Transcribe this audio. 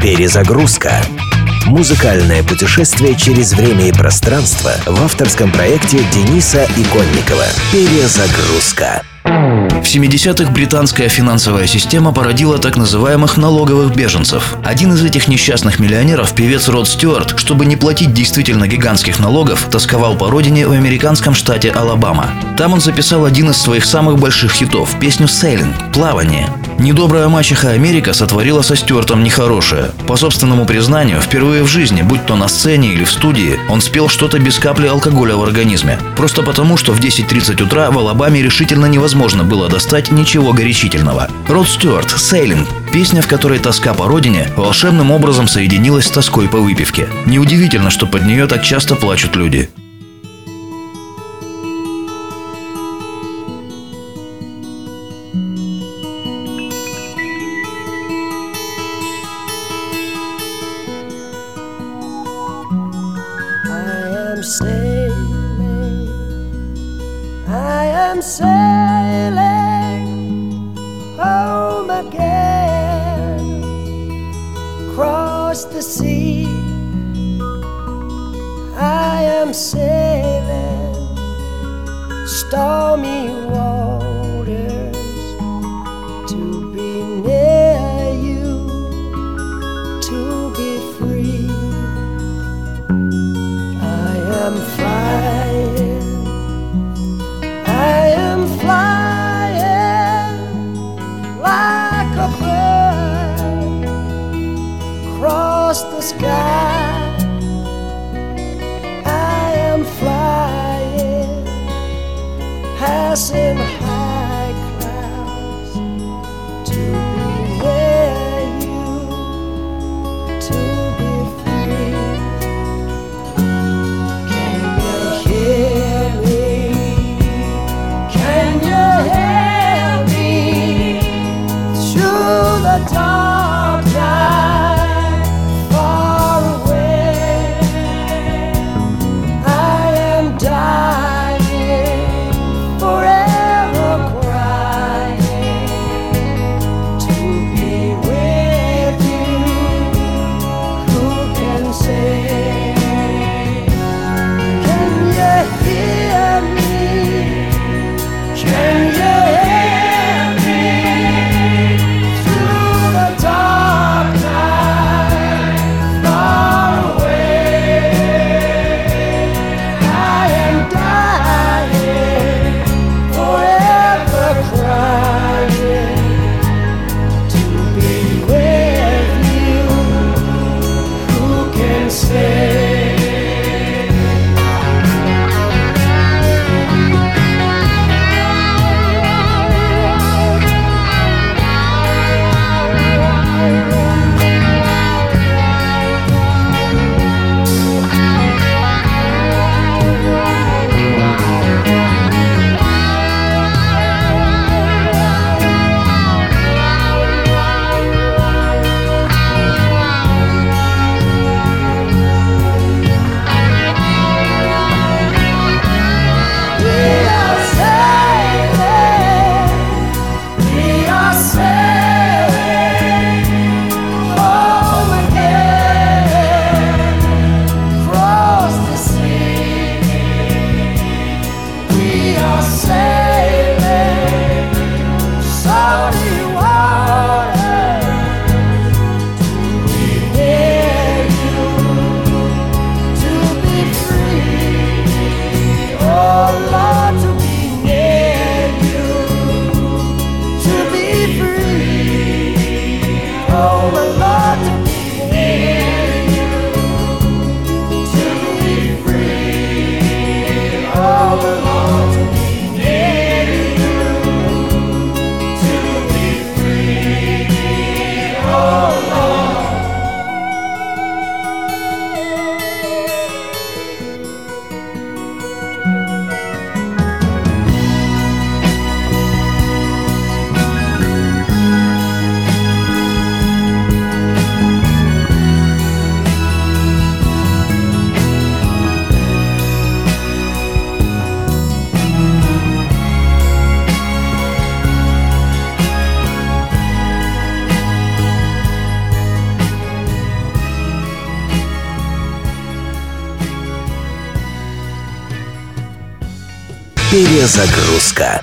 Перезагрузка. Музыкальное путешествие через время и пространство в авторском проекте Дениса Иконникова. Перезагрузка. В 70-х британская финансовая система породила так называемых налоговых беженцев. Один из этих несчастных миллионеров, певец Род Стюарт, чтобы не платить действительно гигантских налогов, тосковал по родине в американском штате Алабама. Там он записал один из своих самых больших хитов – песню «Сейлинг» – «Плавание». Недобрая мачеха Америка сотворила со Стюартом нехорошее. По собственному признанию, впервые в жизни, будь то на сцене или в студии, он спел что-то без капли алкоголя в организме. Просто потому, что в 10.30 утра в Алабаме решительно невозможно было достать ничего горячительного. Род Стюарт «Сейлинг» – песня, в которой тоска по родине волшебным образом соединилась с тоской по выпивке. Неудивительно, что под нее так часто плачут люди. Sailing, I am sailing home again, across the sea. I am sailing stormy across the sky. I am flying, passing high say Перезагрузка.